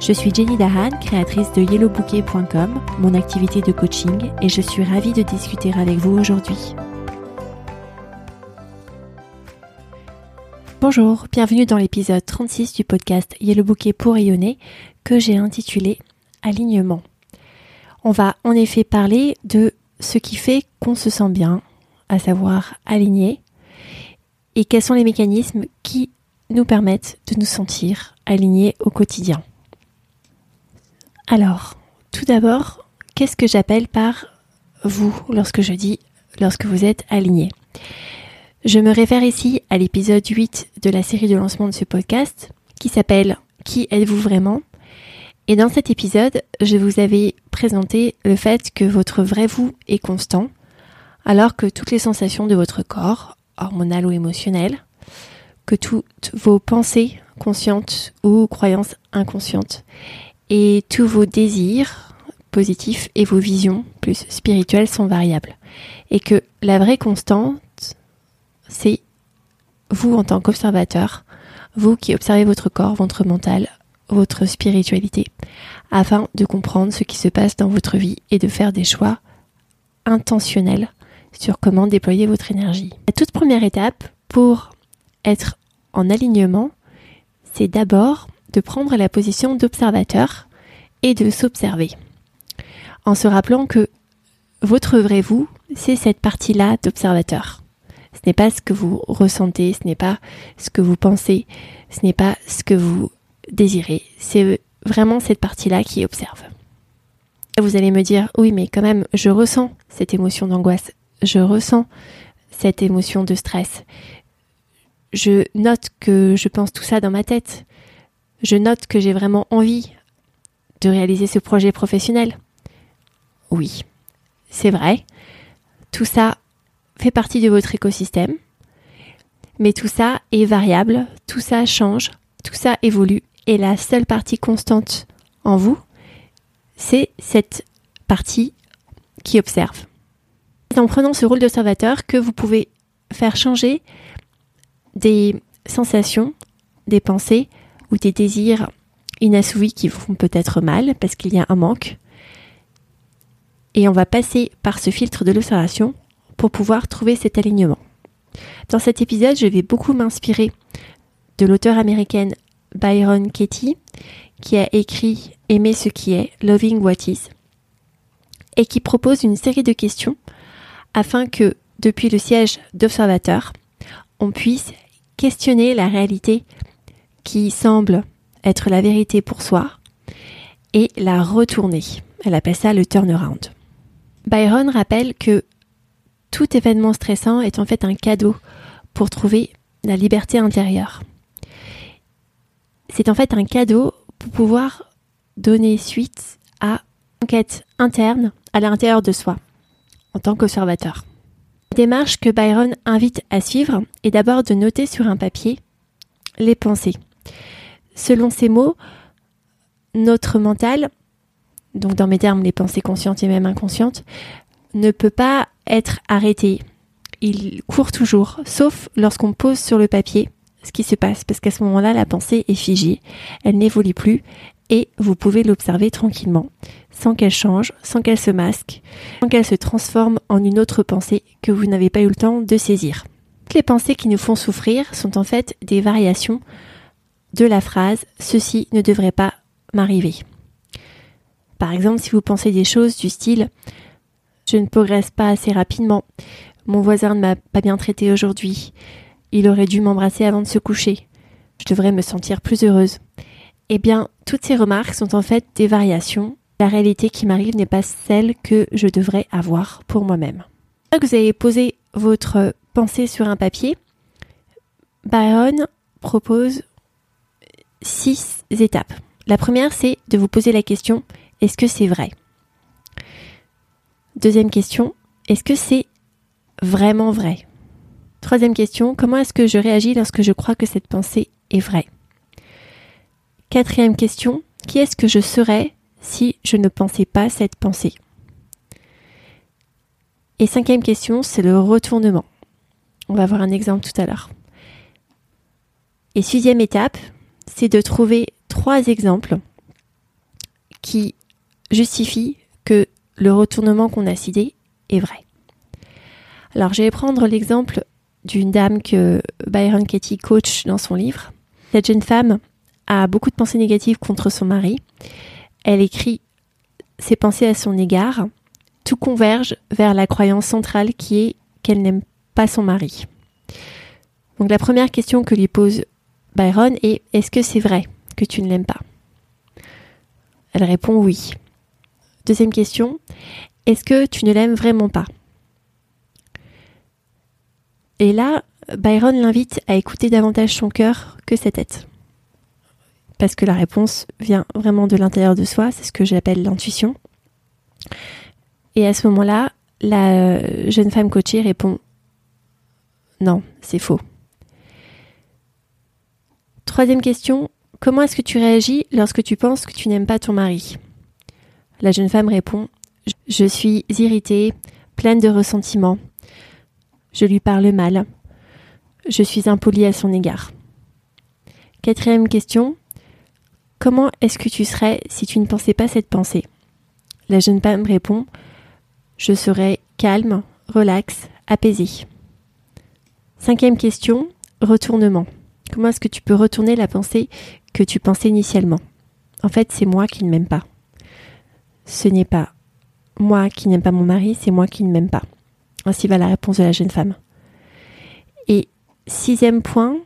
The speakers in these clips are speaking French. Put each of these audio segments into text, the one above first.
Je suis Jenny Dahan, créatrice de yellowbouquet.com, mon activité de coaching, et je suis ravie de discuter avec vous aujourd'hui. Bonjour, bienvenue dans l'épisode 36 du podcast Yellow Bouquet pour rayonner que j'ai intitulé Alignement. On va en effet parler de ce qui fait qu'on se sent bien, à savoir aligné, et quels sont les mécanismes qui nous permettent de nous sentir alignés au quotidien. Alors, tout d'abord, qu'est-ce que j'appelle par vous lorsque je dis lorsque vous êtes aligné? Je me réfère ici à l'épisode 8 de la série de lancement de ce podcast qui s'appelle Qui êtes-vous vraiment? Et dans cet épisode, je vous avais présenté le fait que votre vrai vous est constant alors que toutes les sensations de votre corps, hormonales ou émotionnelles, que toutes vos pensées conscientes ou croyances inconscientes et tous vos désirs positifs et vos visions plus spirituelles sont variables. Et que la vraie constante, c'est vous en tant qu'observateur, vous qui observez votre corps, votre mental, votre spiritualité, afin de comprendre ce qui se passe dans votre vie et de faire des choix intentionnels sur comment déployer votre énergie. La toute première étape pour être en alignement, c'est d'abord de prendre la position d'observateur et de s'observer. En se rappelant que votre vrai vous, c'est cette partie-là d'observateur. Ce n'est pas ce que vous ressentez, ce n'est pas ce que vous pensez, ce n'est pas ce que vous désirez. C'est vraiment cette partie-là qui observe. Vous allez me dire, oui, mais quand même, je ressens cette émotion d'angoisse, je ressens cette émotion de stress. Je note que je pense tout ça dans ma tête. Je note que j'ai vraiment envie de réaliser ce projet professionnel. Oui, c'est vrai. Tout ça fait partie de votre écosystème. Mais tout ça est variable, tout ça change, tout ça évolue. Et la seule partie constante en vous, c'est cette partie qui observe. C'est en prenant ce rôle d'observateur que vous pouvez faire changer des sensations, des pensées ou des désirs inassouvis qui vous font peut-être mal parce qu'il y a un manque. Et on va passer par ce filtre de l'observation pour pouvoir trouver cet alignement. Dans cet épisode, je vais beaucoup m'inspirer de l'auteur américaine Byron Katie qui a écrit Aimer ce qui est, Loving What Is, et qui propose une série de questions afin que, depuis le siège d'observateur, on puisse questionner la réalité qui semble être la vérité pour soi et la retourner. Elle appelle ça le turnaround. Byron rappelle que tout événement stressant est en fait un cadeau pour trouver la liberté intérieure. C'est en fait un cadeau pour pouvoir donner suite à une enquête interne à l'intérieur de soi en tant qu'observateur. La démarche que Byron invite à suivre est d'abord de noter sur un papier les pensées. Selon ces mots, notre mental, donc dans mes termes les pensées conscientes et même inconscientes, ne peut pas être arrêté. Il court toujours, sauf lorsqu'on pose sur le papier ce qui se passe, parce qu'à ce moment-là, la pensée est figée, elle n'évolue plus, et vous pouvez l'observer tranquillement, sans qu'elle change, sans qu'elle se masque, sans qu'elle se transforme en une autre pensée que vous n'avez pas eu le temps de saisir. Toutes les pensées qui nous font souffrir sont en fait des variations de la phrase Ceci ne devrait pas m'arriver. Par exemple, si vous pensez des choses du style Je ne progresse pas assez rapidement, mon voisin ne m'a pas bien traité aujourd'hui, il aurait dû m'embrasser avant de se coucher, je devrais me sentir plus heureuse. Eh bien, toutes ces remarques sont en fait des variations. La réalité qui m'arrive n'est pas celle que je devrais avoir pour moi-même. que vous avez posé votre pensée sur un papier, Byron propose six étapes. La première, c'est de vous poser la question, est-ce que c'est vrai? Deuxième question, est-ce que c'est vraiment vrai? Troisième question, comment est-ce que je réagis lorsque je crois que cette pensée est vraie? Quatrième question, qui est-ce que je serais si je ne pensais pas cette pensée? Et cinquième question, c'est le retournement. On va voir un exemple tout à l'heure. Et sixième étape, c'est de trouver trois exemples qui justifient que le retournement qu'on a cité est vrai. Alors, je vais prendre l'exemple d'une dame que Byron Katie coach dans son livre. Cette jeune femme a beaucoup de pensées négatives contre son mari. Elle écrit ses pensées à son égard. Tout converge vers la croyance centrale qui est qu'elle n'aime pas son mari. Donc la première question que lui pose Byron est Est-ce que c'est vrai que tu ne l'aimes pas? Elle répond oui. Deuxième question Est-ce que tu ne l'aimes vraiment pas? Et là, Byron l'invite à écouter davantage son cœur que sa tête. Parce que la réponse vient vraiment de l'intérieur de soi, c'est ce que j'appelle l'intuition. Et à ce moment-là, la jeune femme coachée répond Non, c'est faux. Troisième question, comment est-ce que tu réagis lorsque tu penses que tu n'aimes pas ton mari? La jeune femme répond Je suis irritée, pleine de ressentiment. Je lui parle mal. Je suis impolie à son égard. Quatrième question, comment est-ce que tu serais si tu ne pensais pas cette pensée? La jeune femme répond Je serais calme, relaxe, apaisée. Cinquième question, retournement. Comment est-ce que tu peux retourner la pensée que tu pensais initialement? En fait, c'est moi qui ne m'aime pas. Ce n'est pas moi qui n'aime pas mon mari, c'est moi qui ne m'aime pas. Ainsi va la réponse de la jeune femme. Et sixième point,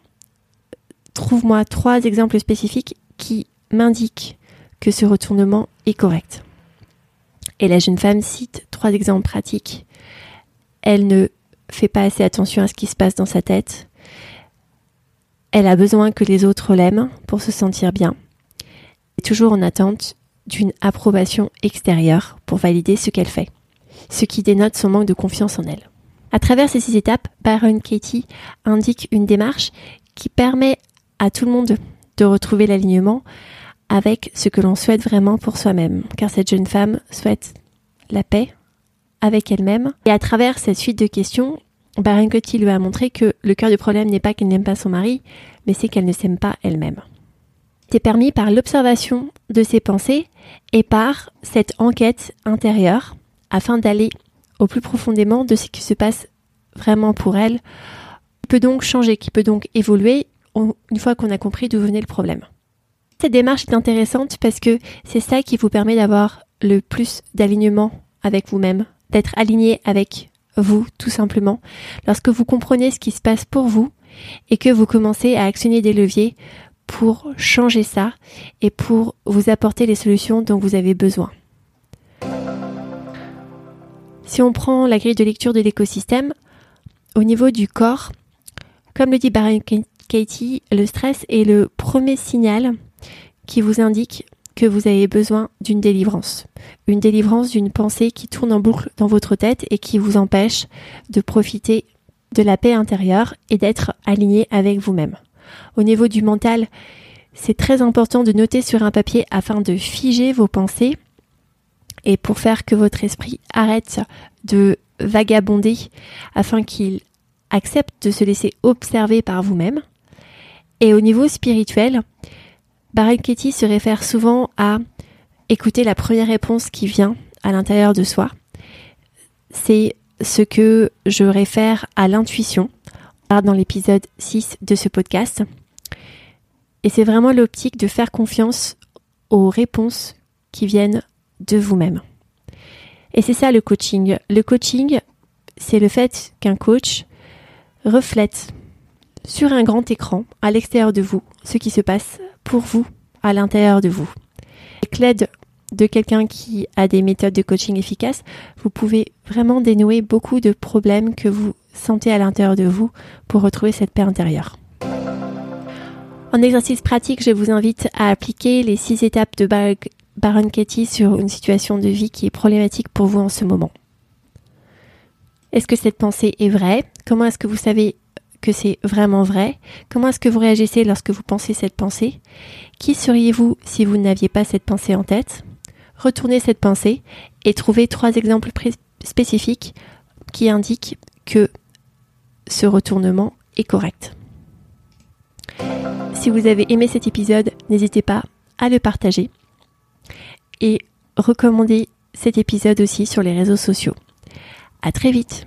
trouve-moi trois exemples spécifiques qui m'indiquent que ce retournement est correct. Et la jeune femme cite trois exemples pratiques. Elle ne fait pas assez attention à ce qui se passe dans sa tête. Elle a besoin que les autres l'aiment pour se sentir bien. Et toujours en attente d'une approbation extérieure pour valider ce qu'elle fait, ce qui dénote son manque de confiance en elle. À travers ces six étapes, Baron Katie indique une démarche qui permet à tout le monde de retrouver l'alignement avec ce que l'on souhaite vraiment pour soi-même, car cette jeune femme souhaite la paix avec elle-même. Et à travers cette suite de questions, Baron Katie lui a montré que le cœur du problème n'est pas qu'elle n'aime pas son mari, mais c'est qu'elle ne s'aime pas elle-même. C'est permis par l'observation de ses pensées et par cette enquête intérieure afin d'aller au plus profondément de ce qui se passe vraiment pour elle, qui peut donc changer, qui peut donc évoluer une fois qu'on a compris d'où venait le problème. Cette démarche est intéressante parce que c'est ça qui vous permet d'avoir le plus d'alignement avec vous-même, d'être aligné avec vous, tout simplement, lorsque vous comprenez ce qui se passe pour vous et que vous commencez à actionner des leviers pour changer ça et pour vous apporter les solutions dont vous avez besoin. Si on prend la grille de lecture de l'écosystème, au niveau du corps, comme le dit Baron Katie, le stress est le premier signal qui vous indique que vous avez besoin d'une délivrance. Une délivrance d'une pensée qui tourne en boucle dans votre tête et qui vous empêche de profiter de la paix intérieure et d'être aligné avec vous-même. Au niveau du mental, c'est très important de noter sur un papier afin de figer vos pensées et pour faire que votre esprit arrête de vagabonder afin qu'il accepte de se laisser observer par vous-même. Et au niveau spirituel, Ketty se réfère souvent à écouter la première réponse qui vient à l'intérieur de soi. C'est ce que je réfère à l'intuition dans l'épisode 6 de ce podcast. Et c'est vraiment l'optique de faire confiance aux réponses qui viennent de vous-même. Et c'est ça le coaching. Le coaching, c'est le fait qu'un coach reflète sur un grand écran à l'extérieur de vous ce qui se passe pour vous à l'intérieur de vous. Avec l'aide de quelqu'un qui a des méthodes de coaching efficaces, vous pouvez vraiment dénouer beaucoup de problèmes que vous sentez à l'intérieur de vous pour retrouver cette paix intérieure. En exercice pratique, je vous invite à appliquer les six étapes de Baron Katie sur une situation de vie qui est problématique pour vous en ce moment. Est-ce que cette pensée est vraie? Comment est-ce que vous savez c'est vraiment vrai? Comment est-ce que vous réagissez lorsque vous pensez cette pensée? Qui seriez-vous si vous n'aviez pas cette pensée en tête? Retournez cette pensée et trouvez trois exemples spécifiques qui indiquent que ce retournement est correct. Si vous avez aimé cet épisode, n'hésitez pas à le partager et recommander cet épisode aussi sur les réseaux sociaux. À très vite!